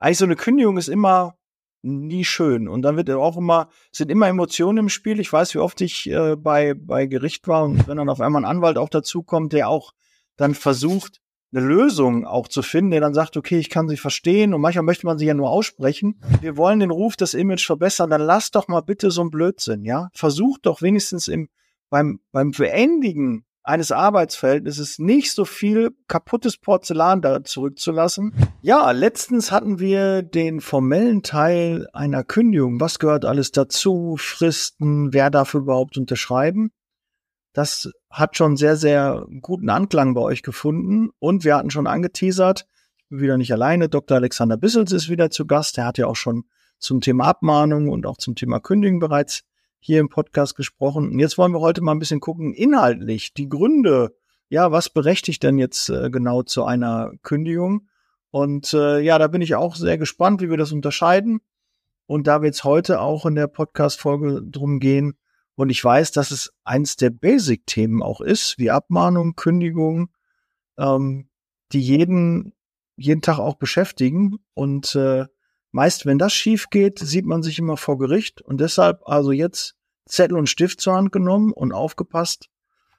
eigentlich so eine Kündigung ist immer nie schön. Und dann wird auch immer, sind immer Emotionen im Spiel. Ich weiß, wie oft ich äh, bei, bei Gericht war und wenn dann auf einmal ein Anwalt auch dazukommt, der auch dann versucht, eine Lösung auch zu finden, der dann sagt, okay, ich kann sie verstehen und manchmal möchte man sie ja nur aussprechen. Wir wollen den Ruf, das Image verbessern, dann lass doch mal bitte so ein Blödsinn, ja? Versucht doch wenigstens im, beim, beim Beendigen eines Arbeitsverhältnisses nicht so viel kaputtes Porzellan da zurückzulassen. Ja, letztens hatten wir den formellen Teil einer Kündigung. Was gehört alles dazu? Fristen? Wer darf überhaupt unterschreiben? Das hat schon sehr, sehr guten Anklang bei euch gefunden. Und wir hatten schon angeteasert, wieder nicht alleine. Dr. Alexander Bissels ist wieder zu Gast. Der hat ja auch schon zum Thema Abmahnung und auch zum Thema Kündigen bereits hier im Podcast gesprochen. Und jetzt wollen wir heute mal ein bisschen gucken, inhaltlich, die Gründe, ja, was berechtigt denn jetzt äh, genau zu einer Kündigung? Und äh, ja, da bin ich auch sehr gespannt, wie wir das unterscheiden. Und da wird es heute auch in der Podcast-Folge drum gehen. Und ich weiß, dass es eins der Basic-Themen auch ist, wie Abmahnung, Kündigung, ähm, die jeden, jeden Tag auch beschäftigen. Und äh, Meist, wenn das schief geht, sieht man sich immer vor Gericht und deshalb also jetzt Zettel und Stift zur Hand genommen und aufgepasst.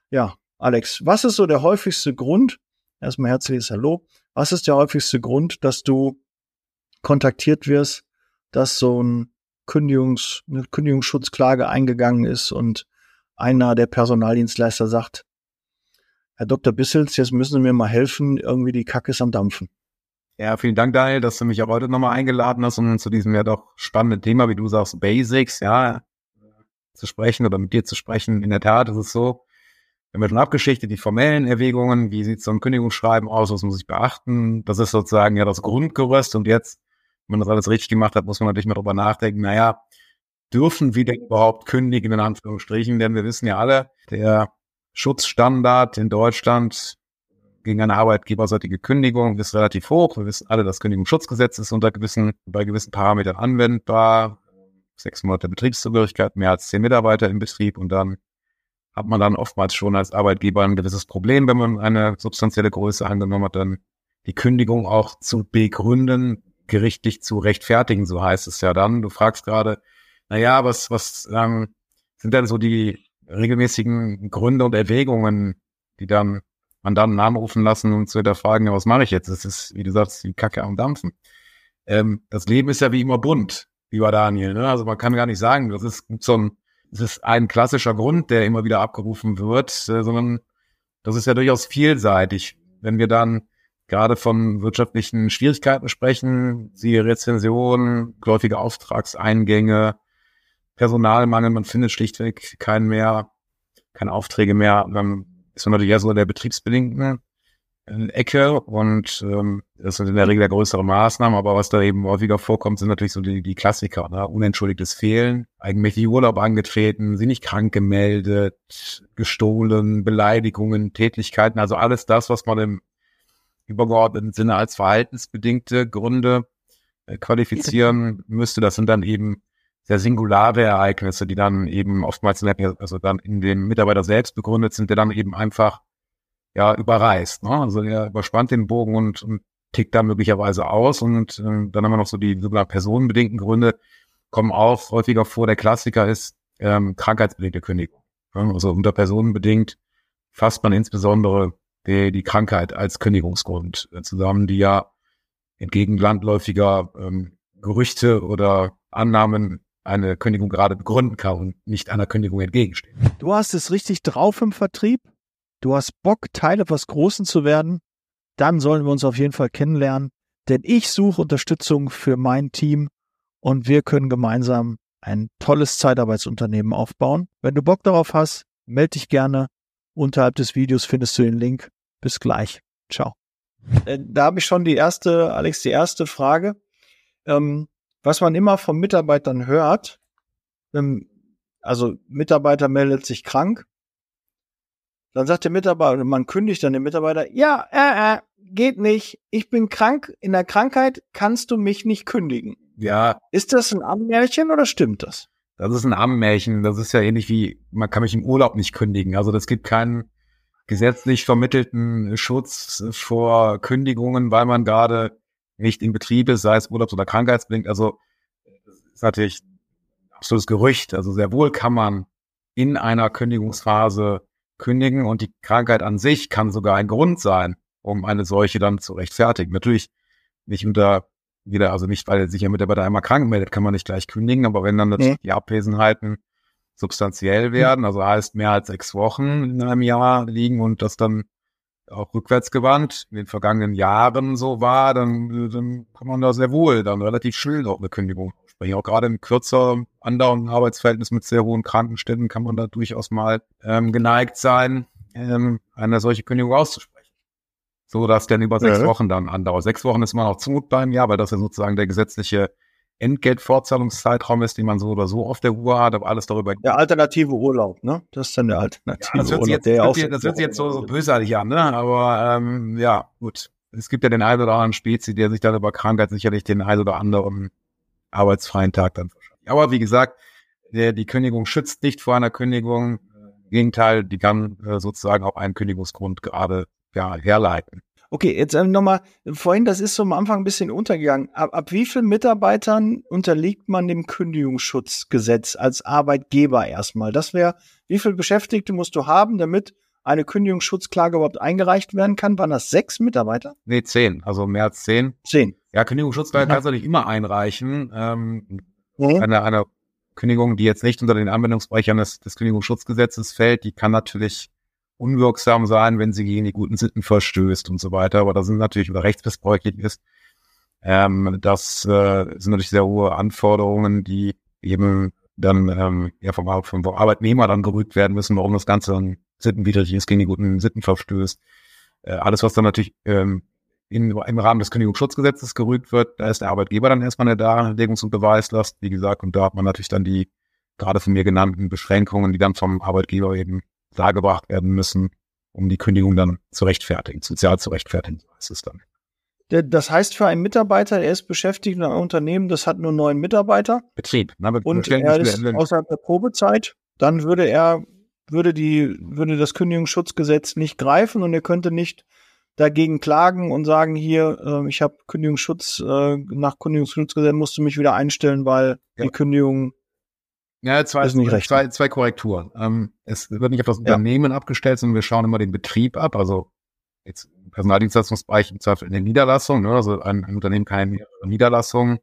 Ja, Alex, was ist so der häufigste Grund? Erstmal herzliches Hallo. Was ist der häufigste Grund, dass du kontaktiert wirst, dass so ein Kündigungs, eine Kündigungsschutzklage eingegangen ist und einer der Personaldienstleister sagt, Herr Dr. Bissels, jetzt müssen Sie mir mal helfen, irgendwie die Kacke ist am Dampfen. Ja, vielen Dank, Daniel, dass du mich auch heute nochmal eingeladen hast, um zu diesem ja doch spannenden Thema, wie du sagst, Basics, ja, zu sprechen oder mit dir zu sprechen. In der Tat ist es so, wir haben ja schon abgeschichtet, die formellen Erwägungen, wie sieht so ein Kündigungsschreiben aus, was muss ich beachten? Das ist sozusagen ja das Grundgerüst und jetzt, wenn man das alles richtig gemacht hat, muss man natürlich mal drüber nachdenken, naja, dürfen wir denn überhaupt kündigen, in Anführungsstrichen, denn wir wissen ja alle, der Schutzstandard in Deutschland gegen eine arbeitgeberseitige Kündigung ist relativ hoch. Wir wissen alle, das Kündigungsschutzgesetz ist unter gewissen, bei gewissen Parametern anwendbar. Sechs Monate Betriebszugehörigkeit, mehr als zehn Mitarbeiter im Betrieb und dann hat man dann oftmals schon als Arbeitgeber ein gewisses Problem, wenn man eine substanzielle Größe angenommen hat, dann die Kündigung auch zu begründen, gerichtlich zu rechtfertigen, so heißt es ja dann. Du fragst gerade, na ja, was, was ähm, sind denn so die regelmäßigen Gründe und Erwägungen, die dann Mandanten anrufen lassen und zu hinterfragen, ja, was mache ich jetzt? Das ist, wie du sagst, die Kacke am Dampfen. Ähm, das Leben ist ja wie immer bunt, lieber Daniel. Ne? Also man kann gar nicht sagen, das ist so ein, das ist ein klassischer Grund, der immer wieder abgerufen wird, äh, sondern das ist ja durchaus vielseitig. Wenn wir dann gerade von wirtschaftlichen Schwierigkeiten sprechen, siehe Rezensionen, läufige Auftragseingänge, Personalmangel, man findet schlichtweg keinen mehr, keine Aufträge mehr, dann ist man natürlich eher so in der betriebsbedingten äh, Ecke und ähm, das sind in der Regel größere Maßnahmen, aber was da eben häufiger vorkommt, sind natürlich so die, die Klassiker, ne? unentschuldigtes Fehlen, eigenmächtig Urlaub angetreten, sie nicht krank gemeldet, gestohlen, Beleidigungen, Tätigkeiten, also alles das, was man im übergeordneten Sinne als verhaltensbedingte Gründe äh, qualifizieren müsste. Das sind dann eben sehr singulare Ereignisse, die dann eben oftmals also dann in den Mitarbeiter selbst begründet sind, der dann eben einfach ja überreißt. Ne? Also er überspannt den Bogen und, und tickt da möglicherweise aus und äh, dann haben wir noch so die sogenannten personenbedingten Gründe, kommen auch häufiger vor. Der Klassiker ist ähm, krankheitsbedingte Kündigung. Ne? Also unter personenbedingt fasst man insbesondere die, die Krankheit als Kündigungsgrund zusammen, die ja entgegen landläufiger ähm, Gerüchte oder Annahmen eine Kündigung gerade begründen kann und nicht einer Kündigung entgegensteht. Du hast es richtig drauf im Vertrieb. Du hast Bock, Teil etwas Großen zu werden. Dann sollen wir uns auf jeden Fall kennenlernen, denn ich suche Unterstützung für mein Team und wir können gemeinsam ein tolles Zeitarbeitsunternehmen aufbauen. Wenn du Bock darauf hast, melde dich gerne. Unterhalb des Videos findest du den Link. Bis gleich. Ciao. Äh, da habe ich schon die erste, Alex, die erste Frage. Ähm, was man immer von Mitarbeitern hört, ähm, also Mitarbeiter meldet sich krank, dann sagt der Mitarbeiter, man kündigt dann den Mitarbeiter, ja, äh, äh, geht nicht, ich bin krank, in der Krankheit kannst du mich nicht kündigen. Ja. Ist das ein Ammärchen oder stimmt das? Das ist ein Ammärchen. Das ist ja ähnlich wie, man kann mich im Urlaub nicht kündigen. Also das gibt keinen gesetzlich vermittelten Schutz vor Kündigungen, weil man gerade nicht in Betrieb ist, sei es urlaubs- oder krankheitsbedingt. Also das ist natürlich ein absolutes Gerücht. Also sehr wohl kann man in einer Kündigungsphase kündigen und die Krankheit an sich kann sogar ein Grund sein, um eine solche dann zu rechtfertigen. Natürlich nicht unter wieder, also nicht, weil sich ein Mitarbeiter einmal krank meldet, kann man nicht gleich kündigen, aber wenn dann natürlich die Abwesenheiten substanziell werden, also heißt mehr als sechs Wochen in einem Jahr liegen und das dann auch rückwärtsgewandt in den vergangenen Jahren so war, dann, dann kann man da sehr wohl dann relativ schnell auch eine Kündigung aussprechen. Auch gerade in kürzer andauernden Arbeitsverhältnis mit sehr hohen Krankenständen kann man da durchaus mal ähm, geneigt sein, ähm, eine solche Kündigung auszusprechen. So dass der über sechs Ja. Wochen dann andauert. Sechs Wochen ist immer noch zumutbar im Jahr, weil das ja sozusagen der gesetzliche Entgeltfortzahlungszeitraum ist, den man so oder so auf der Uhr hat, aber alles darüber Der alternative Urlaub, ne? Das ist dann der alternative das hört sich Urlaub, jetzt, der ja das sich- das sich jetzt so, so bösartig an, ne? Aber ähm, ja, gut. Es gibt ja den einen oder anderen Spezi, der sich dann über Krankheit sicherlich den einen oder anderen arbeitsfreien Tag dann verschafft. Aber wie gesagt, der, die Kündigung schützt nicht vor einer Kündigung. Im Gegenteil, die kann äh, sozusagen auch einen Kündigungsgrund gerade ja, herleiten. Okay, jetzt ähm, nochmal, vorhin, das ist so am Anfang ein bisschen untergegangen. Ab, ab wie vielen Mitarbeitern unterliegt man dem Kündigungsschutzgesetz als Arbeitgeber erstmal? Das wäre, wie viele Beschäftigte musst du haben, damit eine Kündigungsschutzklage überhaupt eingereicht werden kann? Waren das sechs Mitarbeiter? Nee, zehn, also mehr als zehn. Zehn. Ja, Kündigungsschutzklage kannst du nicht immer einreichen. Ähm, Mhm. eine, eine Kündigung, die jetzt nicht unter den Anwendungsbereich eines des Kündigungsschutzgesetzes fällt, die kann natürlich unwirksam sein, wenn sie gegen die guten Sitten verstößt und so weiter. Aber da sind natürlich oder rechtsmissbräuchlich ist. Ähm, das äh, sind natürlich sehr hohe Anforderungen, die eben dann ähm, ja vom, vom Arbeitnehmer dann gerügt werden müssen, warum das Ganze dann sittenwidrig ist, gegen die guten Sitten verstößt. Äh, alles, was dann natürlich ähm, in, im Rahmen des Kündigungsschutzgesetzes gerügt wird, da ist der Arbeitgeber dann erstmal eine Darlegungs- und Beweislast, wie gesagt, und da hat man natürlich dann die gerade von mir genannten Beschränkungen, die dann vom Arbeitgeber eben dargebracht werden müssen, um die Kündigung dann zu rechtfertigen, sozial zu rechtfertigen, so heißt es dann. Das heißt für einen Mitarbeiter, er ist beschäftigt in einem Unternehmen, das hat nur neun Mitarbeiter Betrieb. Ne? Wir- wir und er ist außerhalb der Probezeit, dann würde er, würde die, würde das Kündigungsschutzgesetz nicht greifen und er könnte nicht dagegen klagen und sagen, hier, äh, ich habe Kündigungsschutz, äh, nach Kündigungsschutzgesetz musst du mich wieder einstellen, weil Ja. die Kündigung, Ja, zwei, Ist nicht recht. zwei, zwei Korrekturen. Ähm, es wird nicht auf das Ja. Unternehmen abgestellt, sondern wir schauen immer den Betrieb ab. Also jetzt im Personaldienstleistungsbereich im Zweifel in der Niederlassung. Ne? Also ein, ein Unternehmen kann mehrere Niederlassungen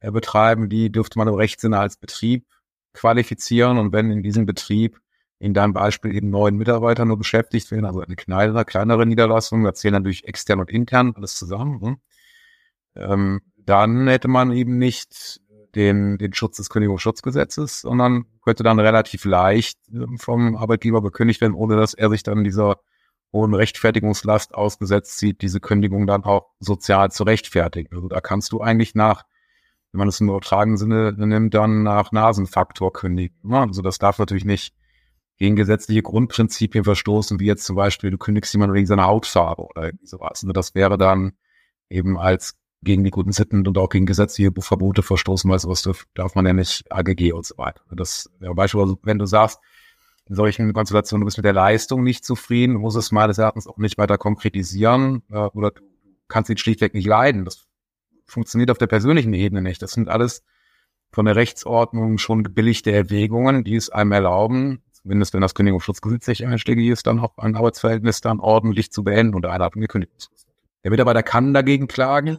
äh, betreiben. Die dürfte man im Rechtssinne als Betrieb qualifizieren. Und wenn in diesem Betrieb in deinem Beispiel eben neun Mitarbeiter nur beschäftigt werden, also eine kleinere, kleinere Niederlassung, da zählen natürlich extern und intern alles zusammen, ne? ähm, dann hätte man eben nicht den, den Schutz des Kündigungsschutzgesetzes, sondern könnte dann relativ leicht ähm, vom Arbeitgeber bekündigt werden, ohne dass er sich dann dieser hohen Rechtfertigungslast ausgesetzt sieht, diese Kündigung dann auch sozial zu rechtfertigen. Also da kannst du eigentlich nach, wenn man es im übertragenen Sinne nimmt, dann nach Nasenfaktor kündigen. ne? Also das darf natürlich nicht gegen gesetzliche Grundprinzipien verstoßen, wie jetzt zum Beispiel, du kündigst jemanden wegen seiner Hautfarbe oder sowas. Also das wäre dann eben als gegen die guten Sitten und auch gegen gesetzliche Verbote verstoßen, weil sowas darf, darf man ja nicht AGG und so weiter. Das wäre beispielsweise, wenn du sagst, in solchen Konstellationen, du bist mit der Leistung nicht zufrieden, du musst es meines Erachtens auch nicht weiter konkretisieren äh, oder du kannst ihn schlichtweg nicht leiden. Das funktioniert auf der persönlichen Ebene nicht. Das sind alles von der Rechtsordnung schon gebilligte Erwägungen, die es einem erlauben, zumindest wenn das Kündigungsschutzgesetz nicht einschlägig ist, dann auch ein Arbeitsverhältnis dann ordentlich zu beenden und einer Kündigungsfrist. Der Mitarbeiter kann dagegen klagen,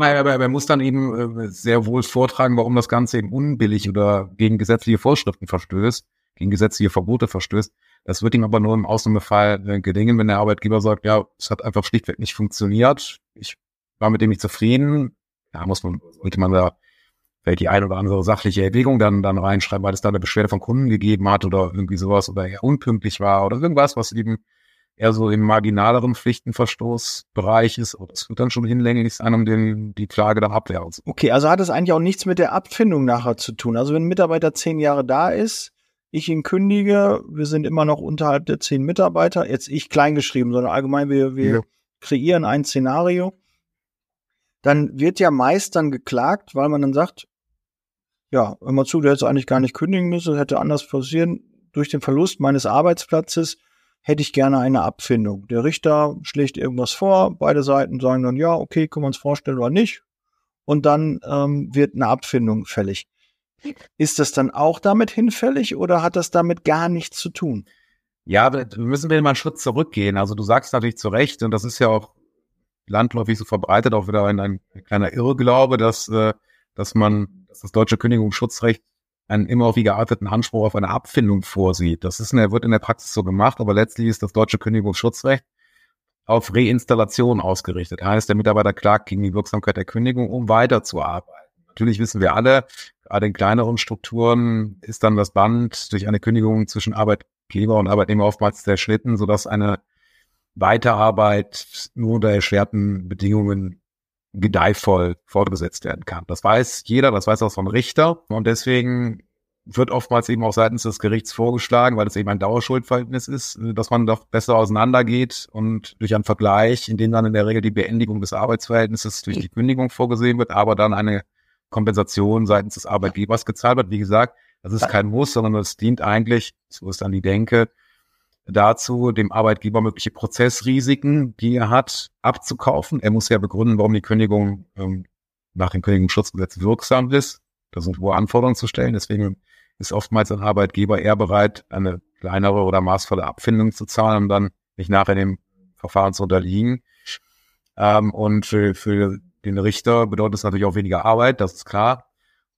weil aber er muss dann eben äh, sehr wohl vortragen, warum das Ganze eben unbillig oder gegen gesetzliche Vorschriften verstößt, gegen gesetzliche Verbote verstößt. Das wird ihm aber nur im Ausnahmefall äh, gelingen, wenn der Arbeitgeber sagt, ja, es hat einfach schlichtweg nicht funktioniert. Ich war mit dem nicht zufrieden. Ja, muss man, sollte man da vielleicht die ein oder andere sachliche Erwägung dann, dann reinschreiben, weil es da eine Beschwerde von Kunden gegeben hat oder irgendwie sowas oder er unpünktlich war oder irgendwas, was eben eher so im marginaleren Pflichtenverstoßbereich ist. Aber das wird dann schon hinlänglich sein, um den, die Klage dann abwehren zu okay, also hat es eigentlich auch nichts mit der Abfindung nachher zu tun. Also wenn ein Mitarbeiter zehn Jahre da ist, ich ihn kündige, wir sind immer noch unterhalb der zehn Mitarbeiter, jetzt ich kleingeschrieben, sondern allgemein wir, wir Ja. kreieren ein Szenario, dann wird ja meist dann geklagt, weil man dann sagt, ja, hör mal zu, du hättest eigentlich gar nicht kündigen müssen, das hätte anders passieren. Durch den Verlust meines Arbeitsplatzes hätte ich gerne eine Abfindung. Der Richter schlägt irgendwas vor, beide Seiten sagen dann, ja, okay, können wir uns vorstellen oder nicht. Und dann ähm, wird eine Abfindung fällig. Ist das dann auch damit hinfällig oder hat das damit gar nichts zu tun? Ja, aber müssen wir mal einen Schritt zurückgehen. Also du sagst natürlich zu Recht, und das ist ja auch landläufig so verbreitet, auch wieder ein, ein kleiner Irrglaube, dass, äh, dass man, dass das deutsche Kündigungsschutzrecht einen immer wie gearteten Anspruch auf eine Abfindung vorsieht. Das ist, wird in der Praxis so gemacht, aber letztlich ist das deutsche Kündigungsschutzrecht auf Reinstallation ausgerichtet. Heißt, der Mitarbeiter klagt gegen die Wirksamkeit der Kündigung, um weiterzuarbeiten. Natürlich wissen wir alle, gerade in kleineren Strukturen ist dann das Band durch eine Kündigung zwischen Arbeitgeber und Arbeitnehmer oftmals zerschnitten, sodass eine Weiterarbeit nur unter erschwerten Bedingungen gedeihvoll fortgesetzt werden kann. Das weiß jeder, das weiß auch so ein Richter und deswegen wird oftmals eben auch seitens des Gerichts vorgeschlagen, weil es eben ein Dauerschuldverhältnis ist, dass man doch besser auseinandergeht und durch einen Vergleich, in dem dann in der Regel die Beendigung des Arbeitsverhältnisses durch die Kündigung vorgesehen wird, aber dann eine Kompensation seitens des Arbeitgebers gezahlt wird. Wie gesagt, das ist kein Muss, sondern es dient eigentlich, so ist dann die Denke, dazu, dem Arbeitgeber mögliche Prozessrisiken, die er hat, abzukaufen. Er muss ja begründen, warum die Kündigung ähm, nach dem Kündigungsschutzgesetz wirksam ist. Da sind hohe Anforderungen zu stellen. Deswegen ist oftmals ein Arbeitgeber eher bereit, eine kleinere oder maßvolle Abfindung zu zahlen, um dann nicht nachher dem Verfahren zu unterliegen. Ähm, und für, für den Richter bedeutet es natürlich auch weniger Arbeit, das ist klar.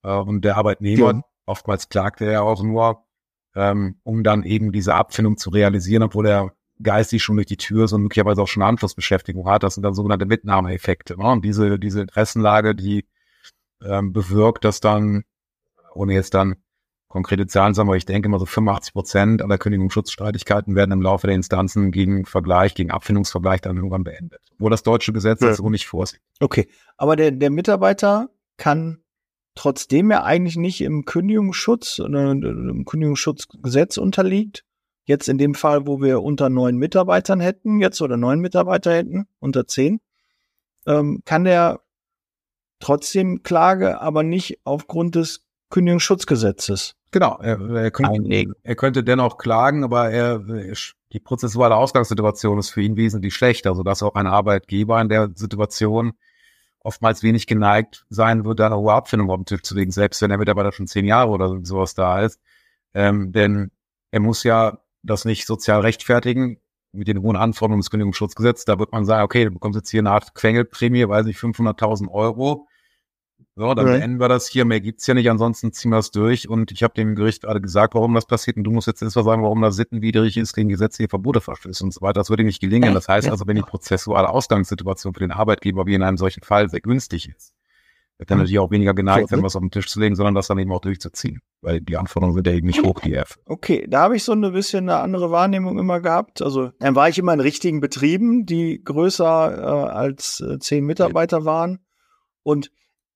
Äh, und der Arbeitnehmer, ja. oftmals klagt er ja auch nur, ähm, um dann eben diese Abfindung zu realisieren, obwohl er geistig schon durch die Tür ist und möglicherweise auch schon eine Anschlussbeschäftigung hat. Das sind dann sogenannte Mitnahmeeffekte. Ne? Und diese, diese Interessenlage, die ähm, bewirkt, dass dann, ohne jetzt dann konkrete Zahlen sagen, aber ich denke mal so 85 Prozent aller Kündigungsschutzstreitigkeiten werden im Laufe der Instanzen gegen Vergleich, gegen Abfindungsvergleich dann irgendwann beendet. Wo das deutsche Gesetz ja. das so nicht vorsieht. Okay, aber der, der Mitarbeiter kann trotzdem er eigentlich nicht im Kündigungsschutz oder im Kündigungsschutzgesetz unterliegt, jetzt in dem Fall, wo wir unter neun Mitarbeitern hätten, jetzt oder neun Mitarbeiter hätten, unter zehn, ähm, kann der trotzdem Klage, aber nicht aufgrund des Kündigungsschutzgesetzes. Genau, er, er, könnte, er könnte dennoch klagen, aber er, die prozessuale Ausgangssituation ist für ihn wesentlich schlechter, sodass auch ein Arbeitgeber in der Situation oftmals wenig geneigt sein wird, da eine hohe Abfindung auf den Tisch zu legen, selbst wenn der Mitarbeiter schon zehn Jahre oder sowas da ist. Ähm, denn er muss ja das nicht sozial rechtfertigen mit den hohen Anforderungen des Kündigungsschutzgesetzes. Da wird man sagen, okay, du bekommst jetzt hier eine Art Quengelprämie, weiß ich, 500.000 Euro. So, dann okay. beenden wir das hier. Mehr gibt's ja nicht, ansonsten ziehen wir es durch. Und ich habe dem Gericht gerade gesagt, warum das passiert. Und du musst jetzt erstmal sagen, warum das sittenwidrig ist, gegen gesetzliche Verbote verstößt und so weiter. Das würde nicht gelingen. Das heißt also, wenn die prozessuale Ausgangssituation für den Arbeitgeber wie in einem solchen Fall sehr günstig ist, wird dann hm. natürlich auch weniger geneigt sein, was auf den Tisch zu legen, sondern das dann eben auch durchzuziehen. Weil die Anforderungen sind ja eben nicht hoch, die F. Okay, da habe ich so ein bisschen eine andere Wahrnehmung immer gehabt. Also dann war ich immer in richtigen Betrieben, die größer äh, als äh, zehn Mitarbeiter waren. Und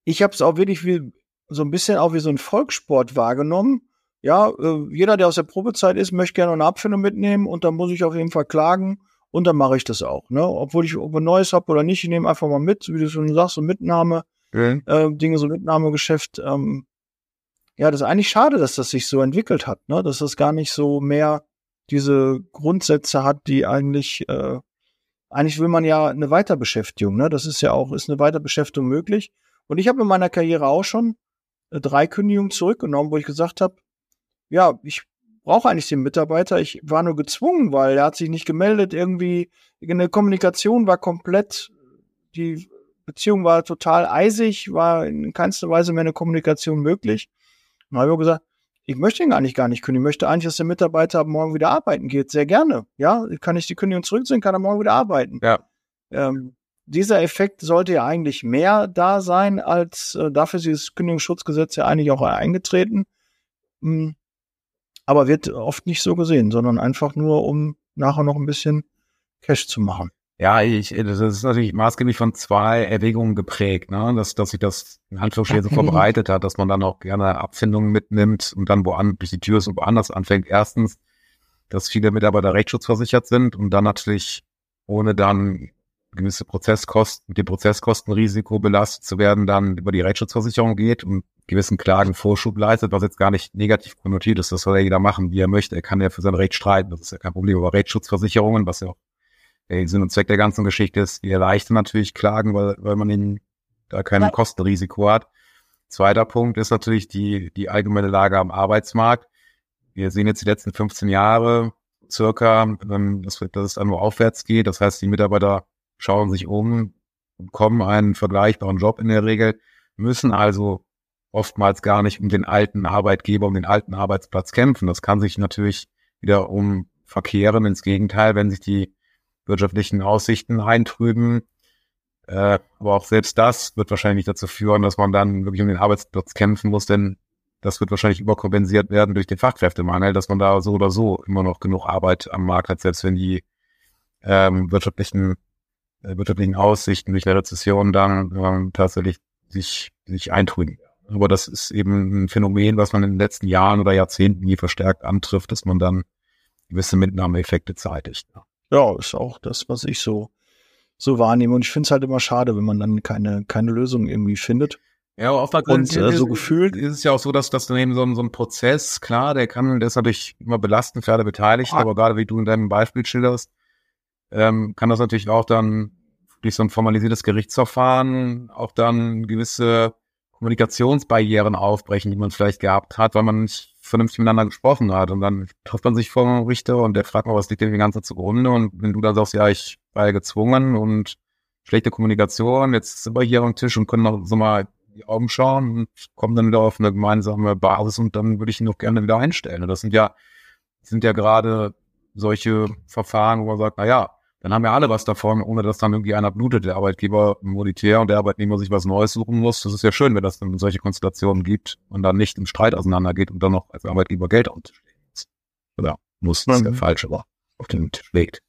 ich habe es auch wirklich wie so ein bisschen auch wie so ein Volkssport wahrgenommen. Ja, äh, jeder, der aus der Probezeit ist, möchte gerne eine Abfindung mitnehmen und dann muss ich auf jeden Fall klagen und dann mache ich das auch. Ne? Obwohl ich ob ein Neues habe oder nicht, ich nehme einfach mal mit, wie du schon sagst, so Mitnahme, mhm. äh, Dinge, so Mitnahmegeschäft. Ähm, ja, das ist eigentlich schade, dass das sich so entwickelt hat, ne? dass das gar nicht so mehr diese Grundsätze hat, die eigentlich, äh, eigentlich will man ja eine Weiterbeschäftigung, ne? Das ist ja auch, ist eine Weiterbeschäftigung möglich. Und ich habe in meiner Karriere auch schon äh, drei Kündigungen zurückgenommen, wo ich gesagt habe, ja, ich brauche eigentlich den Mitarbeiter. Ich war nur gezwungen, weil er hat sich nicht gemeldet. Irgendwie eine Kommunikation war komplett, die Beziehung war total eisig, war in keinster Weise mehr eine Kommunikation möglich. Und habe ich gesagt, ich möchte ihn gar nicht gar nicht kündigen. Ich möchte eigentlich, dass der Mitarbeiter morgen wieder arbeiten geht. Sehr gerne. Ja, kann ich die Kündigung zurückziehen, kann er morgen wieder arbeiten. Ja. Ähm, dieser Effekt sollte ja eigentlich mehr da sein, als äh, dafür ist dieses Kündigungsschutzgesetz ja eigentlich auch eingetreten. Hm, aber wird oft nicht so gesehen, sondern einfach nur, um nachher noch ein bisschen Cash zu machen. Ja, ich, das ist natürlich maßgeblich von zwei Erwägungen geprägt, ne? dass, dass sich das in Anführungsstrichen so vorbereitet hat, dass man dann auch gerne Abfindungen mitnimmt und dann woanders durch die Tür ist und woanders anfängt. Erstens, dass viele Mitarbeiter rechtsschutzversichert sind und dann natürlich ohne dann gewisse Prozesskosten, mit dem Prozesskostenrisiko belastet zu werden, dann über die Rechtsschutzversicherung geht und gewissen Klagen Vorschub leistet, was jetzt gar nicht negativ konnotiert ist. Das soll ja jeder machen, wie er möchte. Er kann ja für sein Recht streiten. Das ist ja kein Problem. Aber Rechtsschutzversicherungen, was ja auch der Sinn und Zweck der ganzen Geschichte ist, die erleichtern natürlich Klagen, weil, weil man ihnen da kein Kostenrisiko hat. Zweiter Punkt ist natürlich die, die allgemeine Lage am Arbeitsmarkt. Wir sehen jetzt die letzten 15 Jahre circa, ähm, dass, dass es dann nur aufwärts geht. Das heißt, die Mitarbeiter schauen sich um, bekommen einen vergleichbaren Job in der Regel, müssen also oftmals gar nicht um den alten Arbeitgeber, um den alten Arbeitsplatz kämpfen. Das kann sich natürlich wieder um verkehren. Ins Gegenteil, wenn sich die wirtschaftlichen Aussichten eintrüben. Äh, aber auch selbst das wird wahrscheinlich dazu führen, dass man dann wirklich um den Arbeitsplatz kämpfen muss, denn das wird wahrscheinlich überkompensiert werden durch den Fachkräftemangel, dass man da so oder so immer noch genug Arbeit am Markt hat, selbst wenn die ähm, wirtschaftlichen, wirtschaftlichen Aussichten durch Rezession dann ähm, tatsächlich sich, sich eintrüben. Aber das ist eben ein Phänomen, was man in den letzten Jahren oder Jahrzehnten nie verstärkt antrifft, dass man dann gewisse Mitnahmeeffekte zeitigt. Ja, ist auch das, was ich so, so wahrnehme. Und ich finde es halt immer schade, wenn man dann keine, keine Lösung irgendwie findet. Ja, aber auf der und äh, so gefühlt ist es ja auch so, dass das dann eben so ein, so ein Prozess, klar, der kann, der ist natürlich immer belastend für alle Beteiligten, ah. aber gerade wie du in deinem Beispiel schilderst, ähm, kann das natürlich auch dann durch so ein formalisiertes Gerichtsverfahren auch dann gewisse Kommunikationsbarrieren aufbrechen, die man vielleicht gehabt hat, weil man nicht vernünftig miteinander gesprochen hat. Und dann trifft man sich vor dem Richter und der fragt mal, was liegt denn die ganze Zeit zugrunde? Und wenn du dann sagst, ja, ich war ja gezwungen und schlechte Kommunikation, jetzt sind wir hier am Tisch und können noch so mal die Augen schauen und kommen dann wieder auf eine gemeinsame Basis und dann würde ich ihn auch gerne wieder einstellen. Und das sind ja, sind ja gerade solche Verfahren, wo man sagt, na ja, dann haben ja alle was davon, ohne dass dann irgendwie einer blutet, der Arbeitgeber monetär und der Arbeitnehmer sich was Neues suchen muss. Das ist ja schön, wenn das dann solche Konstellationen gibt und dann nicht im Streit auseinandergeht und dann noch als Arbeitgeber Geld auf den Tisch legen muss. Oder muss, das ist der mhm. falsche, aber auf den Tisch legt.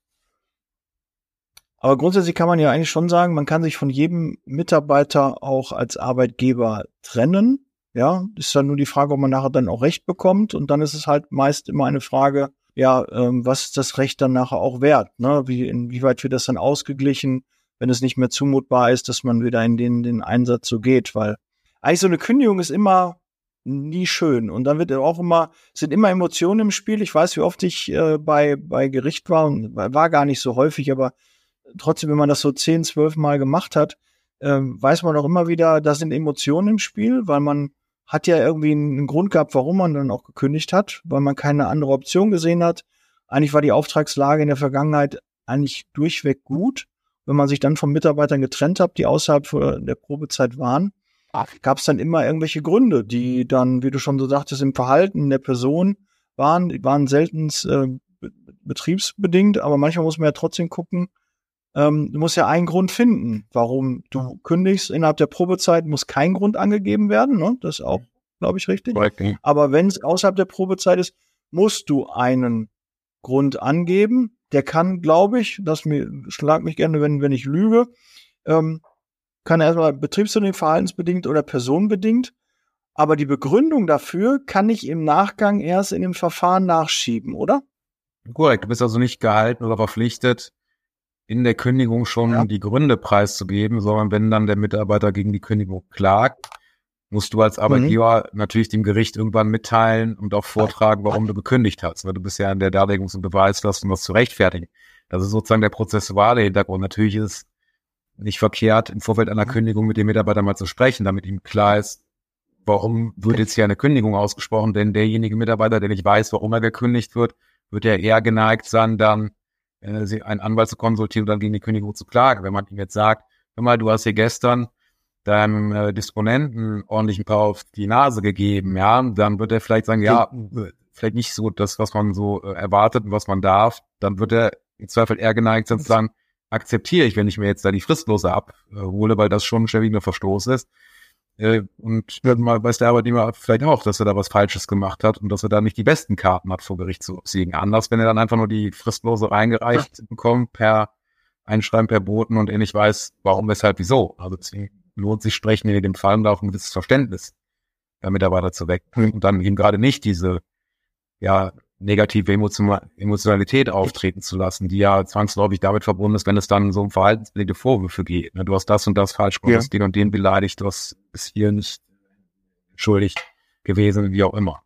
Aber grundsätzlich kann man ja eigentlich schon sagen, man kann sich von jedem Mitarbeiter auch als Arbeitgeber trennen. Ja, ist dann nur die Frage, ob man nachher dann auch Recht bekommt. Und dann ist es halt meist immer eine Frage, ja, ähm, was ist das Recht dann nachher auch wert? Ne? Wie, inwieweit wird das dann ausgeglichen, wenn es nicht mehr zumutbar ist, dass man wieder in den, den Einsatz so geht? Weil eigentlich so eine Kündigung ist immer nie schön. Und dann wird auch immer, sind immer Emotionen im Spiel. Ich weiß, wie oft ich äh, bei, bei Gericht war und war gar nicht so häufig, aber trotzdem, wenn man das so zehn, zwölf Mal gemacht hat, äh, weiß man auch immer wieder, da sind Emotionen im Spiel, weil man hat ja irgendwie einen Grund gehabt, warum man dann auch gekündigt hat, weil man keine andere Option gesehen hat. Eigentlich war die Auftragslage in der Vergangenheit eigentlich durchweg gut. Wenn man sich dann von Mitarbeitern getrennt hat, die außerhalb der Probezeit waren, gab es dann immer irgendwelche Gründe, die dann, wie du schon so sagtest, im Verhalten der Person waren, die waren selten äh, betriebsbedingt, aber manchmal muss man ja trotzdem gucken, ähm, du musst ja einen Grund finden, warum du kündigst. Innerhalb der Probezeit muss kein Grund angegeben werden. Ne? Das ist auch, glaube ich, richtig. Okay. Aber wenn es außerhalb der Probezeit ist, musst du einen Grund angeben. Der kann, glaube ich, das mir schlag mich gerne, wenn, wenn ich lüge, ähm, kann erstmal betriebsunternehmen verhaltensbedingt oder personenbedingt. Aber die Begründung dafür kann ich im Nachgang erst in dem Verfahren nachschieben, oder? Korrekt. Du bist also nicht gehalten oder verpflichtet, in der Kündigung schon ja. die Gründe preiszugeben, sondern wenn dann der Mitarbeiter gegen die Kündigung klagt, musst du als Arbeitgeber mhm. natürlich dem Gericht irgendwann mitteilen und auch vortragen, warum du gekündigt hast. Weil du bist ja in der Darlegungs- und Beweislast, um das zu rechtfertigen. Das ist sozusagen der prozessuale Hintergrund. Natürlich ist es nicht verkehrt, im Vorfeld einer mhm. Kündigung mit dem Mitarbeiter mal zu sprechen, damit ihm klar ist, warum wird jetzt hier eine Kündigung ausgesprochen, denn derjenige Mitarbeiter, der nicht weiß, warum er gekündigt wird, wird ja eher geneigt sein, dann äh, einen Anwalt zu konsultieren und dann gegen die Kündigung zu klagen. Wenn man ihm jetzt sagt, hör mal, du hast hier gestern deinem äh, Disponenten ordentlich ein paar auf die Nase gegeben, ja, dann wird er vielleicht sagen, ja, vielleicht nicht so das, was man so äh, erwartet und was man darf, dann wird er im Zweifel eher geneigt sein zu sagen, akzeptiere ich, wenn ich mir jetzt da die Fristlose abhole, weil das schon ein schwerwiegender Verstoß ist. Äh, und weiß der Arbeitnehmer vielleicht auch, dass er da was Falsches gemacht hat und dass er da nicht die besten Karten hat, vor Gericht zu siegen. Anders, wenn er dann einfach nur die Fristlose reingereicht bekommt per Einschreiben per Boten und er nicht weiß, warum, weshalb, wieso. Also deswegen lohnt sich sprechen in dem Fall da auch ein gewisses Verständnis der Mitarbeiter zu wecken und dann eben gerade nicht diese ja negative Emotionalität auftreten zu lassen, die ja zwangsläufig damit verbunden ist, wenn es dann so um verhaltensbedingte Vorwürfe geht. Ne? Du hast das und das falsch gemacht, ja. den und den beleidigt, du hast bis hier nicht schuldig gewesen, wie auch immer.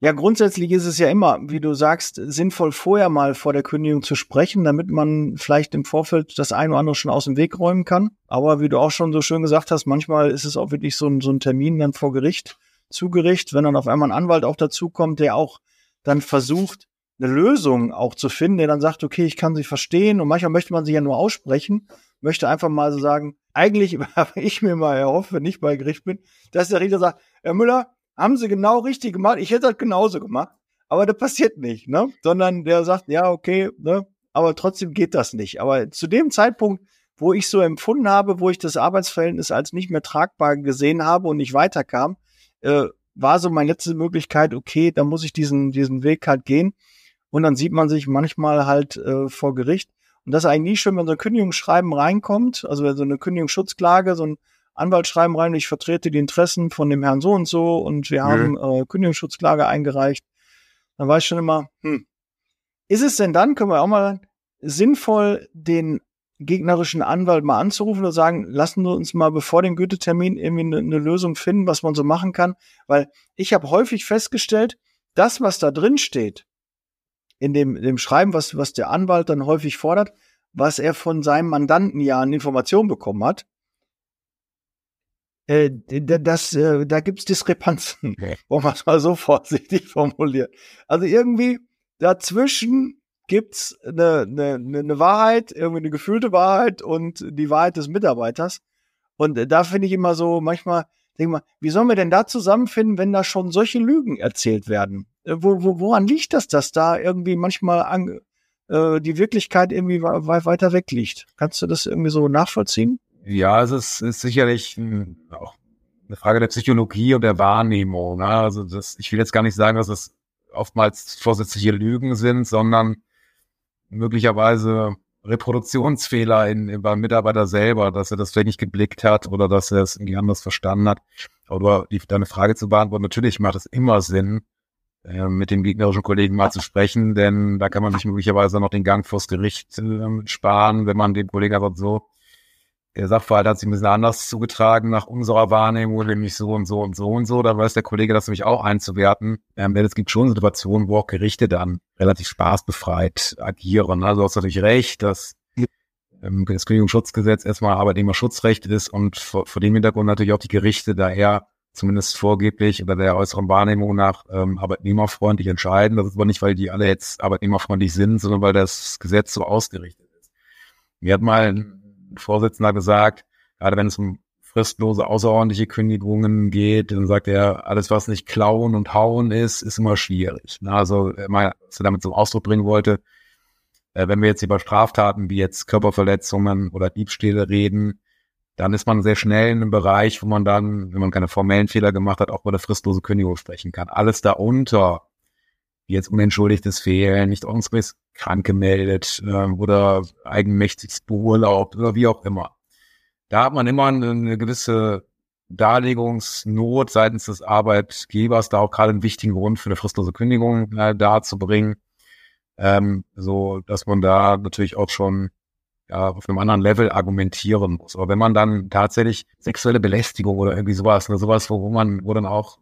Ja, grundsätzlich ist es ja immer, wie du sagst, sinnvoll vorher mal vor der Kündigung zu sprechen, damit man vielleicht im Vorfeld das eine oder andere schon aus dem Weg räumen kann. Aber wie du auch schon so schön gesagt hast, manchmal ist es auch wirklich so ein, so ein Termin dann vor Gericht, zu Gericht, wenn dann auf einmal ein Anwalt auch dazukommt, der auch dann versucht, eine Lösung auch zu finden, der dann sagt, okay, ich kann sie verstehen und manchmal möchte man sich ja nur aussprechen, möchte einfach mal so sagen, eigentlich habe ich mir mal erhofft, wenn ich bei Gericht bin, dass der Richter sagt, Herr Müller, haben sie genau richtig gemacht. Ich hätte das genauso gemacht. Aber das passiert nicht, ne? Sondern der sagt, ja, okay, ne? Aber trotzdem geht das nicht. Aber zu dem Zeitpunkt, wo ich so empfunden habe, wo ich das Arbeitsverhältnis als nicht mehr tragbar gesehen habe und nicht weiterkam, äh, war so meine letzte Möglichkeit, okay, da muss ich diesen, diesen Weg halt gehen. Und dann sieht man sich manchmal halt äh, vor Gericht. Und das ist eigentlich nie schön, wenn so ein Kündigungsschreiben reinkommt, also wenn so eine Kündigungsschutzklage, so ein Anwalt schreiben rein, ich vertrete die Interessen von dem Herrn so und so und wir mhm. haben äh, Kündigungsschutzklage eingereicht. Dann weiß ich schon immer, hm, ist es denn dann, können wir auch mal sinnvoll, den gegnerischen Anwalt mal anzurufen und sagen, lassen wir uns mal bevor dem Gütetermin irgendwie eine, eine Lösung finden, was man so machen kann. Weil ich habe häufig festgestellt, das, was da drin steht, in dem, dem Schreiben, was, was der Anwalt dann häufig fordert, was er von seinem Mandanten ja an Informationen bekommen hat, äh, das, äh, da gibt's Diskrepanzen, okay. wollen wir es mal so vorsichtig formulieren. Also irgendwie dazwischen gibt's eine, eine, eine Wahrheit, irgendwie eine gefühlte Wahrheit und die Wahrheit des Mitarbeiters. Und da finde ich immer so, manchmal, denk mal, wie sollen wir denn da zusammenfinden, wenn da schon solche Lügen erzählt werden? Äh, wo, wo, woran liegt das, dass da irgendwie manchmal an, äh, die Wirklichkeit irgendwie weiter weg liegt? Kannst du das irgendwie so nachvollziehen? Ja, es ist, ist sicherlich auch eine Frage der Psychologie und der Wahrnehmung. Ne? Also das, ich will jetzt gar nicht sagen, dass es oftmals vorsätzliche Lügen sind, sondern möglicherweise Reproduktionsfehler in, in, beim Mitarbeiter selber, dass er das vielleicht nicht geblickt hat oder dass er es irgendwie anders verstanden hat. Aber die, deine Frage zu beantworten, natürlich macht es immer Sinn, äh, mit dem gegnerischen Kollegen mal zu sprechen, denn da kann man sich möglicherweise noch den Gang vors Gericht äh, sparen, wenn man dem Kollegen einfach so der Sachverhalt hat sich ein bisschen anders zugetragen nach unserer Wahrnehmung, nämlich so und so und so und so. Da weiß der Kollege das nämlich auch einzuwerten. Ähm, denn es gibt schon Situationen, wo auch Gerichte dann relativ spaßbefreit agieren. Also du hast natürlich recht, dass ähm, das Kündigungsschutzgesetz erstmal Arbeitnehmerschutzrecht ist und vor, vor dem Hintergrund natürlich auch die Gerichte daher zumindest vorgeblich oder der äußeren Wahrnehmung nach ähm, arbeitnehmerfreundlich entscheiden. Das ist aber nicht, weil die alle jetzt arbeitnehmerfreundlich sind, sondern weil das Gesetz so ausgerichtet ist. Mir hat mal Vorsitzender gesagt, gerade wenn es um fristlose außerordentliche Kündigungen geht, dann sagt er, alles was nicht klauen und hauen ist, ist immer schwierig. Also, was er damit zum Ausdruck bringen wollte, äh, wenn wir jetzt über Straftaten wie jetzt Körperverletzungen oder Diebstähle reden, dann ist man sehr schnell in einem Bereich, wo man dann, wenn man keine formellen Fehler gemacht hat, auch über eine fristlose Kündigung sprechen kann. Alles darunter, jetzt unentschuldigtes Fehlen, nicht ordnungsgemäß krank gemeldet äh, oder eigenmächtigst beurlaubt oder wie auch immer. Da hat man immer eine, gewisse Darlegungsnot seitens des Arbeitgebers, da auch gerade einen wichtigen Grund für eine fristlose Kündigung äh, darzubringen, ähm, so dass man da natürlich auch schon ja, auf einem anderen Level argumentieren muss. Aber wenn man dann tatsächlich sexuelle Belästigung oder irgendwie sowas, oder sowas, wo, wo man, wo dann auch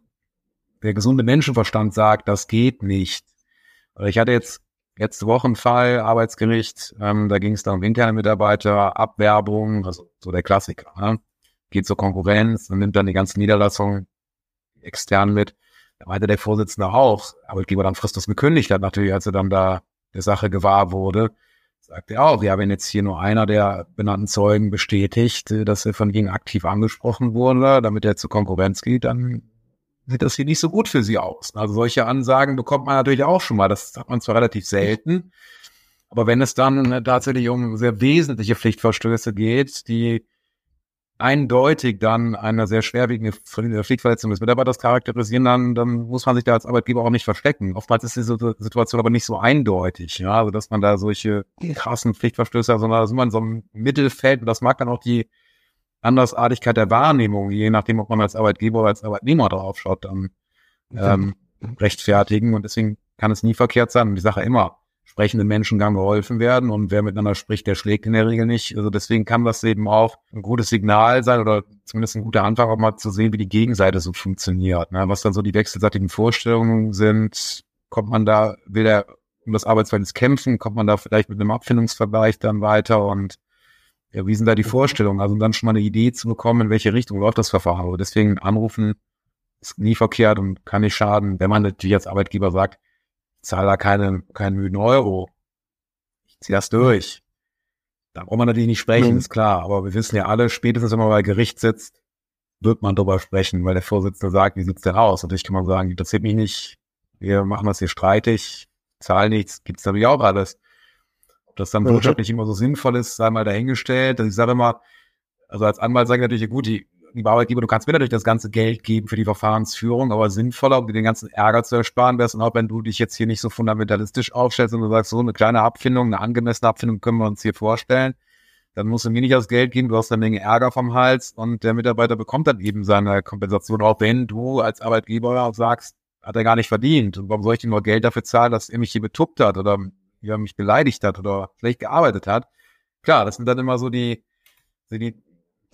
der gesunde Menschenverstand sagt, das geht nicht. Ich hatte jetzt letzte Woche einen Fall, Arbeitsgericht, ähm, da ging es dann um interne Mitarbeiter, Abwerbung, also so der Klassiker. Ne? Geht zur Konkurrenz und nimmt dann die ganze Niederlassung extern mit. Da meinte der Vorsitzende auch, Arbeitgeber dann fristlos gekündigt hat, natürlich, als er dann da der Sache gewahr wurde, sagt er auch, ja, wenn jetzt hier nur einer der benannten Zeugen bestätigt, dass er von ihnen aktiv angesprochen wurde, damit er zur Konkurrenz geht, dann sieht das hier nicht so gut für sie aus. Also solche Ansagen bekommt man natürlich auch schon mal. Das hat man zwar relativ selten, aber wenn es dann tatsächlich um sehr wesentliche Pflichtverstöße geht, die eindeutig dann eine sehr schwerwiegende Pflichtverletzung des Mitarbeiters charakterisieren, dann, dann muss man sich da als Arbeitgeber auch nicht verstecken. Oftmals ist diese Situation aber nicht so eindeutig, ja, also dass man da solche krassen Pflichtverstöße hat, sondern da sind man in so einem Mittelfeld und das mag dann auch die Andersartigkeit der Wahrnehmung, je nachdem, ob man als Arbeitgeber oder als Arbeitnehmer drauf schaut, dann ähm, rechtfertigen. Und deswegen kann es nie verkehrt sein und die Sache immer sprechenden Menschen kann geholfen werden und wer miteinander spricht, der schlägt in der Regel nicht. Also deswegen kann das eben auch ein gutes Signal sein oder zumindest ein guter Anfang, auch mal zu sehen, wie die Gegenseite so funktioniert. Ne? Was dann so die wechselseitigen Vorstellungen sind, kommt man da, will der um das Arbeitsverhältnis kämpfen, kommt man da vielleicht mit einem Abfindungsvergleich dann weiter und ja, wie sind da die Vorstellungen? Also um dann schon mal eine Idee zu bekommen, in welche Richtung läuft das Verfahren. Aber deswegen anrufen ist nie verkehrt und kann nicht schaden, wenn man natürlich als Arbeitgeber sagt, zahle da keine, keinen müden Euro. Ich ziehe das durch. Da braucht man natürlich nicht sprechen, mhm. ist klar. Aber wir wissen ja alle, spätestens wenn man bei Gericht sitzt, wird man darüber sprechen, weil der Vorsitzende sagt, wie sieht's denn aus? Und ich kann man sagen, interessiert mich nicht, wir machen das hier streitig, zahlen nichts, gibt's natürlich auch alles. Ob das dann wirtschaftlich immer so sinnvoll ist, sei mal dahingestellt. Also ich sage immer, also als Anwalt sage ich natürlich, gut, die lieber Arbeitgeber, du kannst mir natürlich das ganze Geld geben für die Verfahrensführung, aber sinnvoller, um dir den ganzen Ärger zu ersparen wärst und auch wenn du dich jetzt hier nicht so fundamentalistisch aufstellst und du sagst, so eine kleine Abfindung, eine angemessene Abfindung können wir uns hier vorstellen, dann musst du mir nicht das Geld geben, du hast eine Menge Ärger vom Hals und der Mitarbeiter bekommt dann eben seine Kompensation, auch wenn du als Arbeitgeber sagst, hat er gar nicht verdient. Und warum soll ich ihm nur Geld dafür zahlen, dass er mich hier betuppt hat oder ja, mich beleidigt hat oder schlecht gearbeitet hat? Klar, das sind dann immer so die, so die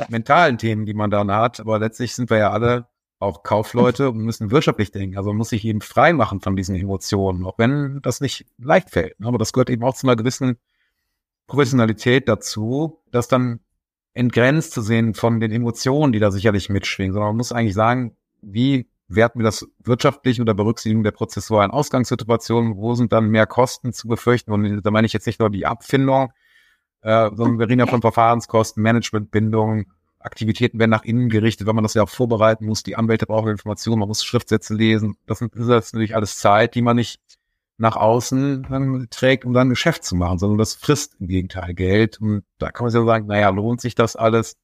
mentalen Themen, die man dann hat. Aber letztlich sind wir ja alle auch Kaufleute und müssen wirtschaftlich denken. Also man muss sich eben frei machen von diesen Emotionen, auch wenn das nicht leicht fällt. Aber das gehört eben auch zu einer gewissen Professionalität dazu, das dann entgrenzt zu sehen von den Emotionen, die da sicherlich mitschwingen, sondern man muss eigentlich sagen, wie werten wir das wirtschaftlich unter Berücksichtigung der prozessualen Ausgangssituation, wo sind dann mehr Kosten zu befürchten und da meine ich jetzt nicht nur die Abfindung, äh, sondern wir reden ja von Verfahrenskosten, Managementbindung, Aktivitäten werden nach innen gerichtet, weil man das ja auch vorbereiten muss. Die Anwälte brauchen Informationen, man muss Schriftsätze lesen. Das, sind, ist natürlich alles Zeit, die man nicht nach außen trägt, um dann ein Geschäft zu machen, sondern das frisst im Gegenteil Geld. Und da kann man sich ja sagen, naja, lohnt sich das alles?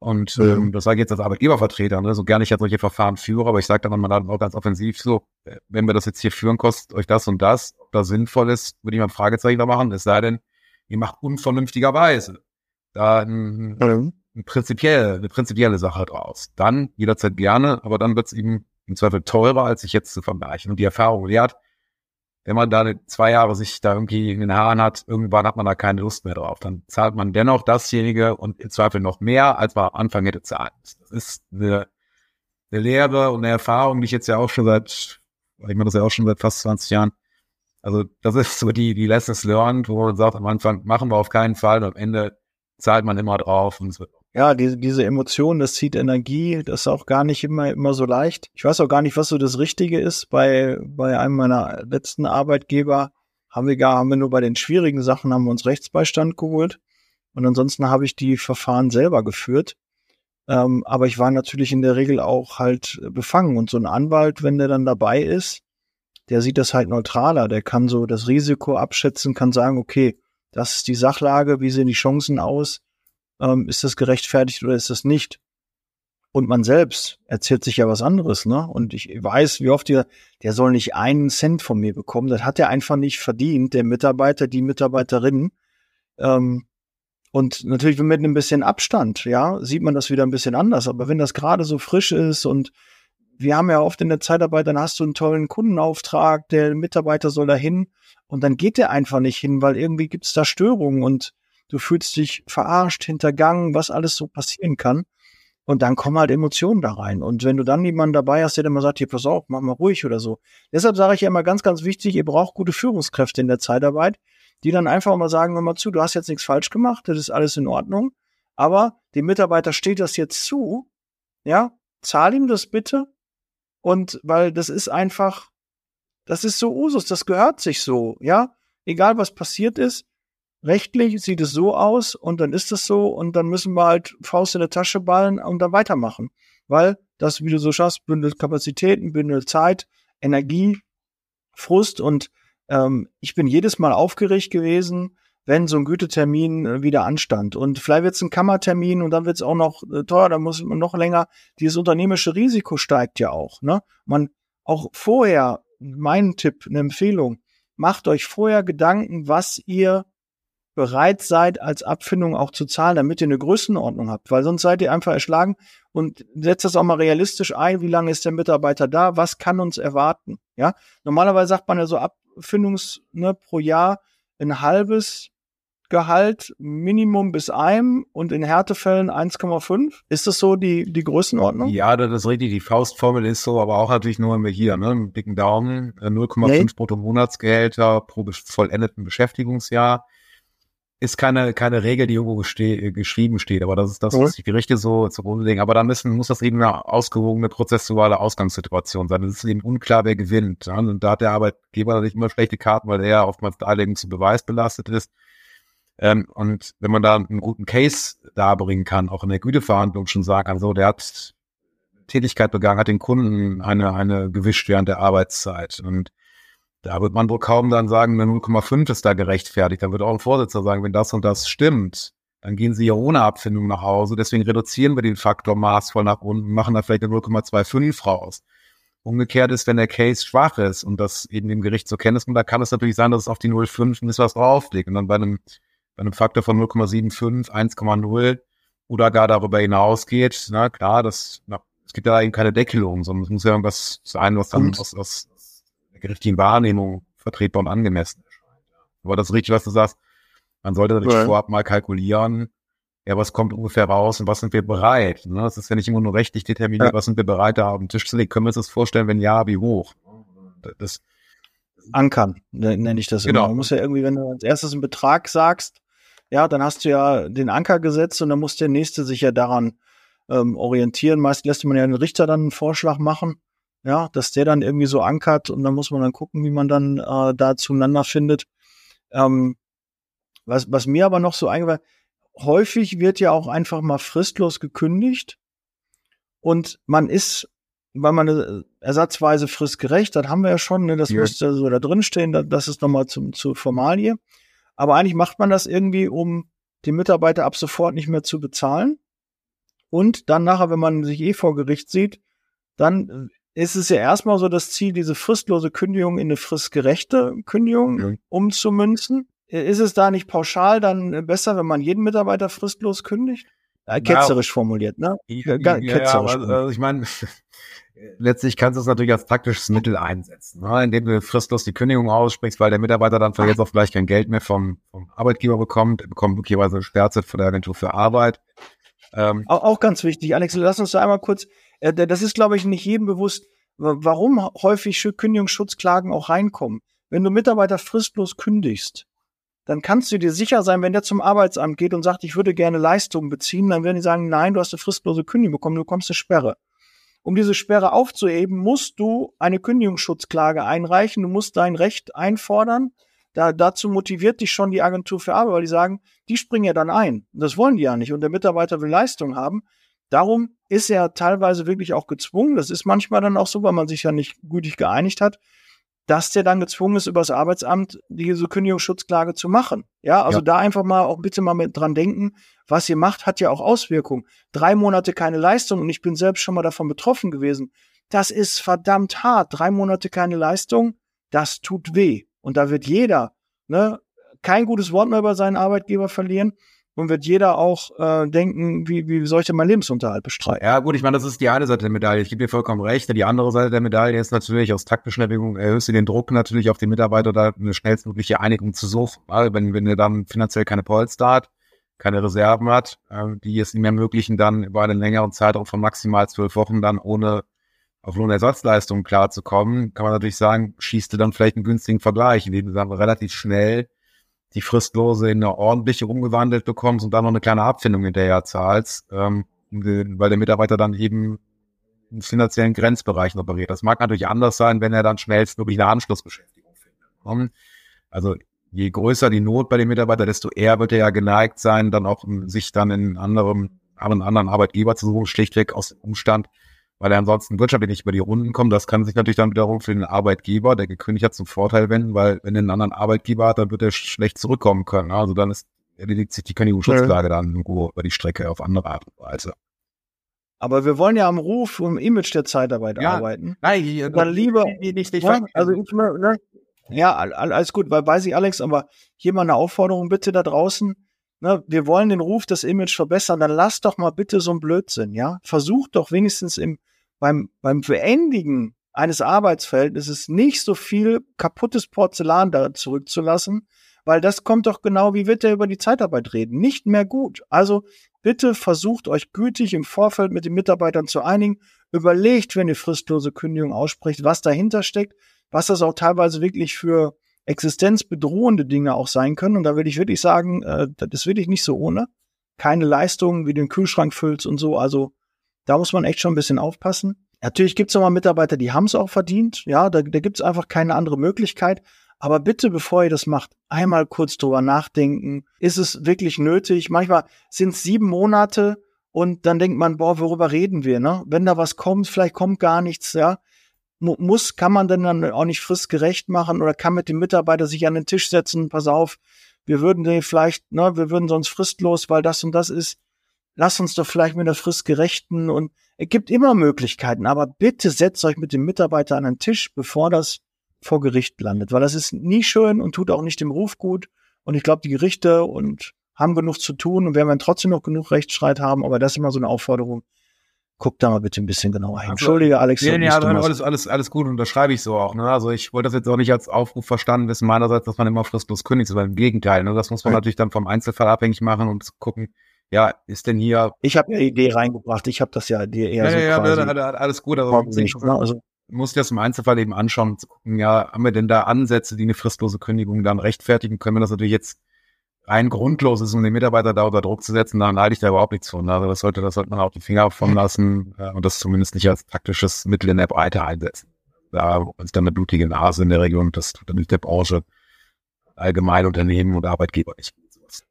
Und mhm. ähm, das sage ich jetzt als Arbeitgebervertreter, ne? so gerne ich ja solche Verfahren führe, aber ich sage dann mal auch ganz offensiv so, äh, wenn wir das jetzt hier führen, kostet euch das und das, ob das sinnvoll ist, würde ich mal ein Fragezeichen da machen, es sei denn, ihr macht unvernünftigerweise da ein, mhm. ein prinzipiell, eine prinzipielle Sache draus. Dann jederzeit gerne, aber dann wird es eben im Zweifel teurer, als sich jetzt zu vergleichen. Und die Erfahrung lehrt, wenn man da zwei Jahre sich da irgendwie in den Haaren hat, irgendwann hat man da keine Lust mehr drauf. Dann zahlt man dennoch dasjenige und im Zweifel noch mehr, als man am Anfang hätte zahlen müssen. Das ist eine, eine Lehre und eine Erfahrung, die ich jetzt ja auch schon seit, ich mache das ja auch schon seit fast 20 Jahren, also das ist so die, die Lessons learned, wo man sagt, am Anfang machen wir auf keinen Fall und am Ende zahlt man immer drauf und es wird ja, diese, diese Emotion, das zieht Energie, das ist auch gar nicht immer, immer so leicht. Ich weiß auch gar nicht, was so das Richtige ist. Bei, bei einem meiner letzten Arbeitgeber haben wir gar, haben wir nur bei den schwierigen Sachen haben wir uns Rechtsbeistand geholt. Und ansonsten habe ich die Verfahren selber geführt. Ähm, aber ich war natürlich in der Regel auch halt befangen. Und so ein Anwalt, wenn der dann dabei ist, der sieht das halt neutraler. Der kann so das Risiko abschätzen, kann sagen, okay, das ist die Sachlage, wie sehen die Chancen aus? Ähm, ist das gerechtfertigt oder ist das nicht? Und man selbst erzählt sich ja was anderes, ne? Und ich weiß, wie oft der, der soll nicht einen Cent von mir bekommen. Das hat er einfach nicht verdient, der Mitarbeiter, die Mitarbeiterin. Ähm, und natürlich mit ein bisschen Abstand, ja, sieht man das wieder ein bisschen anders. Aber wenn das gerade so frisch ist und wir haben ja oft in der Zeitarbeit, dann hast du einen tollen Kundenauftrag, der Mitarbeiter soll da hin und dann geht der einfach nicht hin, weil irgendwie gibt's da Störungen und du fühlst dich verarscht, hintergangen, was alles so passieren kann. Und dann kommen halt Emotionen da rein. Und wenn du dann jemanden dabei hast, der dann mal sagt, hier, pass auf, mach mal ruhig oder so. Deshalb sage ich ja immer ganz, ganz wichtig, ihr braucht gute Führungskräfte in der Zeitarbeit, die dann einfach mal sagen, hör mal zu, du hast jetzt nichts falsch gemacht, das ist alles in Ordnung. Aber dem Mitarbeiter steht das jetzt zu, ja, zahl ihm das bitte und weil das ist einfach, das ist so Usus, das gehört sich so, ja. Egal was passiert ist, rechtlich sieht es so aus und dann ist es so und dann müssen wir halt Faust in der Tasche ballen und dann weitermachen. Weil das, wie du so schaffst, bündelt Kapazitäten, bündelt Zeit, Energie, Frust und ähm, ich bin jedes Mal aufgeregt gewesen, wenn so ein Gütetermin äh, wieder anstand. Und vielleicht wird es ein Kammertermin und dann wird es auch noch äh, teuer, dann muss man noch länger. Dieses unternehmerische Risiko steigt ja auch. Ne? Man auch vorher, mein Tipp, eine Empfehlung, macht euch vorher Gedanken, was ihr bereit seid, als Abfindung auch zu zahlen, damit ihr eine Größenordnung habt, weil sonst seid ihr einfach erschlagen und setzt das auch mal realistisch ein. Wie lange ist der Mitarbeiter da? Was kann uns erwarten? Ja, normalerweise sagt man ja so Abfindungs ne, pro Jahr ein halbes Gehalt Minimum bis einem und in Härtefällen 1,5. Ist das so die, die Größenordnung? Ja, das ist richtig. Die Faustformel ist so, aber auch natürlich nur immer hier, ne? Mit dicken Daumen, 0,5 nee. brutto Monatsgehälter pro vollendeten Beschäftigungsjahr. Ist keine, keine Regel, die irgendwo ste geschrieben steht, aber das ist das, was die Gerichte so zugrunde legen. Aber da müssen, muss das eben eine ausgewogene prozessuale Ausgangssituation sein. Es ist eben unklar, wer gewinnt. Ja? Und da hat der Arbeitgeber natürlich immer schlechte Karten, weil er oftmals Darlegung zu Beweis belastet ist. Ähm, und wenn man da einen guten Case darbringen kann, auch in der Güteverhandlung schon sagen kann, so, der hat Tätigkeit begangen, hat den Kunden eine, eine gewischt während der Arbeitszeit. Und da wird man wohl kaum dann sagen, eine 0,5 ist da gerechtfertigt. Dann wird auch ein Vorsitzender sagen, wenn das und das stimmt, dann gehen sie ja ohne Abfindung nach Hause. Deswegen reduzieren wir den Faktor maßvoll nach unten, machen da vielleicht eine 0,25 raus. Umgekehrt ist, wenn der Case schwach ist und das eben dem Gericht zur Kenntnis kommt, da kann es natürlich sein, dass es auf die 0,5 ein bisschen was drauflegt. Und dann bei einem bei einem Faktor von 0,75, 1,0 oder gar darüber hinausgeht, na klar, das, na, es gibt ja eben keine Deckelung, sondern es muss ja irgendwas sein, was dann aus, aus, der gerichtlichen Wahrnehmung vertretbar und angemessen erscheint. Aber das ist richtig, was du sagst. Man sollte natürlich ja. vorab mal kalkulieren, ja, was kommt ungefähr raus und was sind wir bereit? Ne? Das ist ja nicht immer nur rechtlich determiniert, ja. was sind wir bereit, da auf den Tisch zu legen. Können wir uns das vorstellen, wenn ja, wie hoch? Das, Ankern, ne, nenne ich das genau. immer. Man muss ja irgendwie, wenn du als erstes einen Betrag sagst, ja, dann hast du ja den Anker gesetzt und dann muss der nächste sich ja daran ähm, orientieren. Meist lässt man ja den Richter dann einen Vorschlag machen, ja, dass der dann irgendwie so ankert und dann muss man dann gucken, wie man dann äh, da zueinander findet. Ähm, was, was mir aber noch so eingefallen, häufig wird ja auch einfach mal fristlos gekündigt und man ist, weil man eine ersatzweise fristgerecht, das haben wir ja schon, ne, das ja. müsste so da drin stehen, das ist nochmal zum, zur Formalie. Aber eigentlich macht man das irgendwie, um die Mitarbeiter ab sofort nicht mehr zu bezahlen. Und dann nachher, wenn man sich eh vor Gericht sieht, dann ist es ja erstmal so das Ziel, diese fristlose Kündigung in eine fristgerechte Kündigung ja. umzumünzen. Ist es da nicht pauschal dann besser, wenn man jeden Mitarbeiter fristlos kündigt? Äh, ketzerisch ja, formuliert, ne? Ja, ketzerisch. Ja, also ich meine, letztlich kannst du es natürlich als taktisches Mittel einsetzen, ne? indem du fristlos die Kündigung aussprichst, weil der Mitarbeiter dann von jetzt auf gleich kein Geld mehr vom, vom Arbeitgeber bekommt. Er bekommt möglicherweise eine Sperrzeit von der Agentur für Arbeit. Ähm, auch, auch ganz wichtig, Alex, lass uns da einmal kurz, äh, das ist, glaube ich, nicht jedem bewusst, warum häufig Kündigungsschutzklagen auch reinkommen. Wenn du Mitarbeiter fristlos kündigst, dann kannst du dir sicher sein, wenn der zum Arbeitsamt geht und sagt, ich würde gerne Leistungen beziehen, dann werden die sagen, nein, du hast eine fristlose Kündigung bekommen, du bekommst eine Sperre. Um diese Sperre aufzuheben, musst du eine Kündigungsschutzklage einreichen. Du musst dein Recht einfordern. Da, dazu motiviert dich schon die Agentur für Arbeit, weil die sagen, die springen ja dann ein. Das wollen die ja nicht. Und der Mitarbeiter will Leistung haben. Darum ist er teilweise wirklich auch gezwungen. Das ist manchmal dann auch so, weil man sich ja nicht gütig geeinigt hat, dass der dann gezwungen ist, über das Arbeitsamt diese Kündigungsschutzklage zu machen. Ja, also ja. da einfach mal auch bitte mal mit dran denken, was ihr macht, hat ja auch Auswirkungen. Drei Monate keine Leistung und ich bin selbst schon mal davon betroffen gewesen. Das ist verdammt hart. Drei Monate keine Leistung, das tut weh. Und da wird jeder ne, kein gutes Wort mehr über seinen Arbeitgeber verlieren und wird jeder auch äh, denken, wie, wie soll ich denn meinen Lebensunterhalt bestreiten? Ja, gut, ich meine, das ist die eine Seite der Medaille. Ich gebe dir vollkommen recht. Die andere Seite der Medaille ist natürlich aus taktischen Erwägungen erhöhst du den Druck natürlich auf die Mitarbeiter, da eine schnellstmögliche Einigung zu suchen. Wenn, wenn er dann finanziell keine Polster hat, keine Reserven hat, äh, die es ihm ermöglichen, dann über einen längeren Zeitraum von maximal zwölf Wochen dann ohne auf Lohnersatzleistungen klarzukommen, kann man natürlich sagen, schießt du dann vielleicht einen günstigen Vergleich, indem du dann relativ schnell die Fristlose in eine ordentliche umgewandelt bekommst und dann noch eine kleine Abfindung hinterher zahlst, ähm, weil der Mitarbeiter dann eben in finanziellen Grenzbereichen operiert. Das mag natürlich anders sein, wenn er dann schnellstmöglich eine Anschlussbeschäftigung findet. Also je größer die Not bei dem Mitarbeiter, desto eher wird er ja geneigt sein, dann auch sich dann in anderem, einen anderen Arbeitgeber zu suchen, schlichtweg aus dem Umstand, weil er ansonsten wirtschaftlich nicht über die Runden kommt. Das kann sich natürlich dann wiederum für den Arbeitgeber, der gekündigt hat, zum Vorteil wenden, weil wenn er einen anderen Arbeitgeber hat, dann wird er schlecht zurückkommen können. Also dann ist, erledigt sich die Kündigungsschutzklage ja. dann irgendwo über die Strecke auf andere Art und Weise. Aber wir wollen ja am Ruf und im Image der Zeitarbeit ja. arbeiten. Nein, dann lieber nicht, nicht, ja, also ich, ne, Ja, alles gut, weil weiß ich, Alex, aber hier mal eine Aufforderung bitte da draußen. Ne, wir wollen den Ruf, das Image verbessern, dann lasst doch mal bitte so ein Blödsinn, ja. Versucht doch wenigstens im, beim, beim Beendigen eines Arbeitsverhältnisses nicht so viel kaputtes Porzellan da zurückzulassen, weil das kommt doch genau, wie wird er über die Zeitarbeit reden? Nicht mehr gut. Also bitte versucht euch gütig im Vorfeld mit den Mitarbeitern zu einigen. Überlegt, wenn ihr fristlose Kündigung ausspricht, was dahinter steckt, was das auch teilweise wirklich für existenzbedrohende Dinge auch sein können. Und da würde ich wirklich sagen, äh, das ist wirklich nicht so ohne. Keine Leistungen, wie den Kühlschrank füllst und so. Also da muss man echt schon ein bisschen aufpassen. Natürlich gibt es auch mal Mitarbeiter, die haben es auch verdient. Ja, da, da gibt es einfach keine andere Möglichkeit. Aber bitte, bevor ihr das macht, einmal kurz drüber nachdenken. Ist es wirklich nötig? Manchmal sind es sieben Monate und dann denkt man, boah, worüber reden wir? Ne? Wenn da was kommt, vielleicht kommt gar nichts. Ja, muss, kann man denn dann auch nicht fristgerecht machen oder kann mit dem Mitarbeiter sich an den Tisch setzen, pass auf, wir würden den vielleicht, ne, wir würden sonst fristlos, weil das und das ist. Lass uns doch vielleicht mit der Frist gerechten und es gibt immer Möglichkeiten, aber bitte setzt euch mit dem Mitarbeiter an den Tisch, bevor das vor Gericht landet, weil das ist nie schön und tut auch nicht dem Ruf gut. Und ich glaube, die Gerichte und haben genug zu tun und werden dann trotzdem noch genug Rechtsstreit haben, aber das ist immer so eine Aufforderung, guck da mal bitte ein bisschen genauer hin. Entschuldige, Alex. Nee, nee, aber alles, alles, alles gut und das schreibe ich so auch. Ne? Also ich wollte das jetzt auch nicht als Aufruf verstanden wissen, meinerseits, dass man immer fristlos kündigt, sondern im Gegenteil. Ne? Das muss man ja. natürlich dann vom Einzelfall abhängig machen und gucken, ja, ist denn hier. Ich habe eine Idee reingebracht, ich habe das ja dir eher ja, so ja, quasi ja, alles gut, also, nicht, ne? also muss das im Einzelfall eben anschauen und gucken, ja, haben wir denn da Ansätze, die eine fristlose Kündigung dann rechtfertigen? Können wir das natürlich jetzt rein grundlos ist, um den Mitarbeiter da unter Druck zu setzen, dann halte ich da überhaupt nichts von. Also das sollte, das sollte man auch die Finger von lassen äh, und das zumindest nicht als taktisches Mittel in der Breite einsetzen. Da ist dann eine blutige Nase in der Region, das tut dann nicht der Branche, allgemein Unternehmen und Arbeitgeber nicht.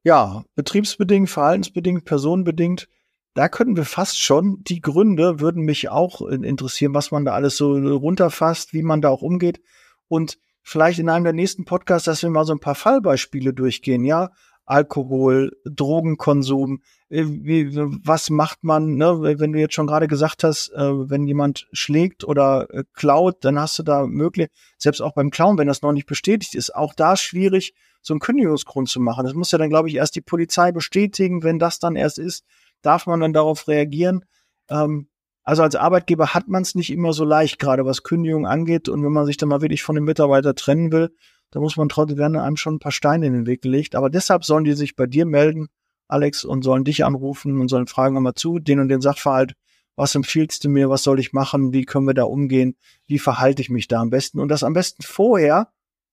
Ja, betriebsbedingt, verhaltensbedingt, personenbedingt. Da könnten wir fast schon, die Gründe würden mich auch interessieren, was man da alles so runterfasst, wie man da auch umgeht. Und vielleicht in einem der nächsten Podcasts, dass wir mal so ein paar Fallbeispiele durchgehen, ja. Alkohol, Drogenkonsum, äh, wie, was macht man, ne? wenn du jetzt schon gerade gesagt hast, äh, wenn jemand schlägt oder äh, klaut, dann hast du da möglich, selbst auch beim Klauen, wenn das noch nicht bestätigt ist, auch da schwierig, so einen Kündigungsgrund zu machen. Das muss ja dann, glaube ich, erst die Polizei bestätigen. Wenn das dann erst ist, darf man dann darauf reagieren. Ähm, also als Arbeitgeber hat man es nicht immer so leicht, gerade was Kündigung angeht. Und wenn man sich dann mal wirklich von dem Mitarbeiter trennen will, da muss man trotzdem werden einem schon ein paar Steine in den Weg gelegt. Aber deshalb sollen die sich bei dir melden, Alex, und sollen dich anrufen und sollen fragen mal zu, den und den Sachverhalt, was empfiehlst du mir, was soll ich machen, wie können wir da umgehen, wie verhalte ich mich da am besten und das am besten vorher,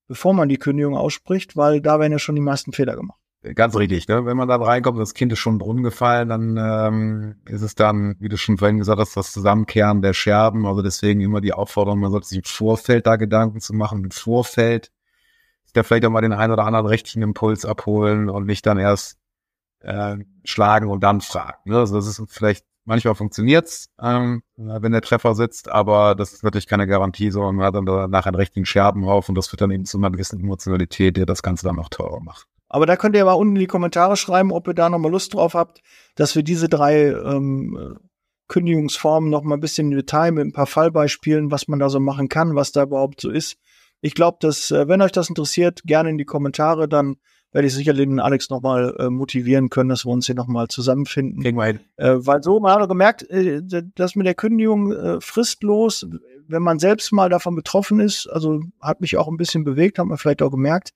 bevor man die Kündigung ausspricht, weil da werden ja schon die meisten Fehler gemacht. Ganz richtig, ne? Wenn man da reinkommt, das Kind ist schon Brunnen gefallen, dann ähm, ist es dann, wie du schon vorhin gesagt hast, das Zusammenkehren der Scherben. Also deswegen immer die Aufforderung, man sollte sich im Vorfeld da Gedanken zu machen, im Vorfeld da vielleicht auch mal den einen oder anderen rechtlichen Impuls abholen und nicht dann erst äh, schlagen und dann fragen. Ne? Also das ist vielleicht, manchmal funktioniert's, ähm, wenn der Treffer sitzt, aber das ist natürlich keine Garantie, sondern man hat dann danach einen richtigen Scherbenhaufen und das führt dann eben zu einer gewissen Emotionalität, der das Ganze dann noch teurer macht. Aber da könnt ihr mal unten in die Kommentare schreiben, ob ihr da nochmal Lust drauf habt, dass wir diese drei ähm, Kündigungsformen noch mal ein bisschen im Detail mit ein paar Fallbeispielen, was man da so machen kann, was da überhaupt so ist. Ich glaube, dass, äh, wenn euch das interessiert, gerne in die Kommentare, dann werde ich sicherlich den Alex nochmal äh, motivieren können, dass wir uns hier nochmal zusammenfinden. Kriegen wir hin. Äh, weil so, man hat gemerkt, äh, dass mit der Kündigung äh, fristlos, wenn man selbst mal davon betroffen ist, also hat mich auch ein bisschen bewegt, hat man vielleicht auch gemerkt,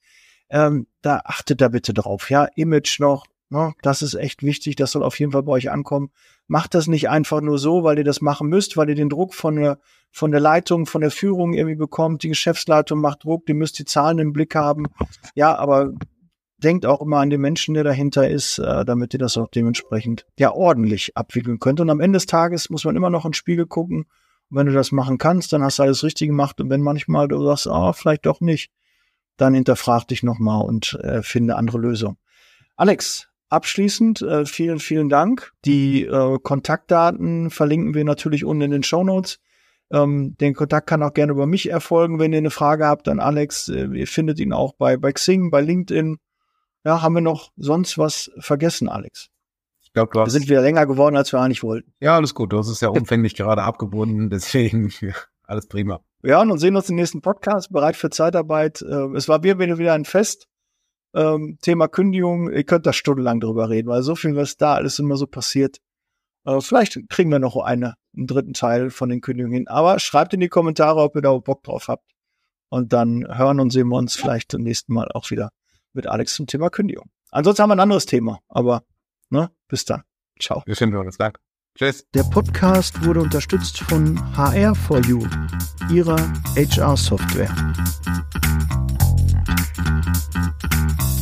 ähm, da achtet da bitte drauf. Ja, Image noch, ne, das ist echt wichtig, das soll auf jeden Fall bei euch ankommen. Macht das nicht einfach nur so, weil ihr das machen müsst, weil ihr den Druck von der, von der Leitung, von der Führung irgendwie bekommt. Die Geschäftsleitung macht Druck, die müsst die Zahlen im Blick haben. Ja, aber denkt auch immer an den Menschen, der dahinter ist, äh, damit ihr das auch dementsprechend ja ordentlich abwickeln könnt. Und am Ende des Tages muss man immer noch ins Spiegel gucken. Und wenn du das machen kannst, dann hast du alles richtig gemacht. Und wenn manchmal du sagst, ah, oh, vielleicht doch nicht, dann hinterfrag dich nochmal und äh, finde andere Lösungen. Alex, abschließend äh, vielen, vielen Dank. Die äh, Kontaktdaten verlinken wir natürlich unten in den Show Notes. Ähm, den Kontakt kann auch gerne über mich erfolgen, wenn ihr eine Frage habt an Alex. Äh, ihr findet ihn auch bei, bei Xing, bei LinkedIn. Ja, haben wir noch sonst was vergessen, Alex? Ich glaube. Wir sind wieder länger geworden, als wir eigentlich wollten. Ja, alles gut. Du hast es ja umfänglich gerade abgebunden, deswegen alles prima. Hören und sehen uns im nächsten Podcast. Bereit für Zeitarbeit. Äh, es war wieder, wieder ein Fest. Ähm, Thema Kündigung. Ihr könnt da stundenlang drüber reden, weil so viel, was da alles immer so passiert. Äh, vielleicht kriegen wir noch eine, einen dritten Teil von den Kündigungen hin. Aber schreibt in die Kommentare, ob ihr da Bock drauf habt. Und dann hören und sehen wir uns vielleicht zum nächsten Mal auch wieder mit Alex zum Thema Kündigung. Ansonsten haben wir ein anderes Thema. Aber ne, bis dann. Ciao. Wir finden uns. Danke. Tschüss. Der Podcast wurde unterstützt von HR4U, ihrer HR-Software. えっ?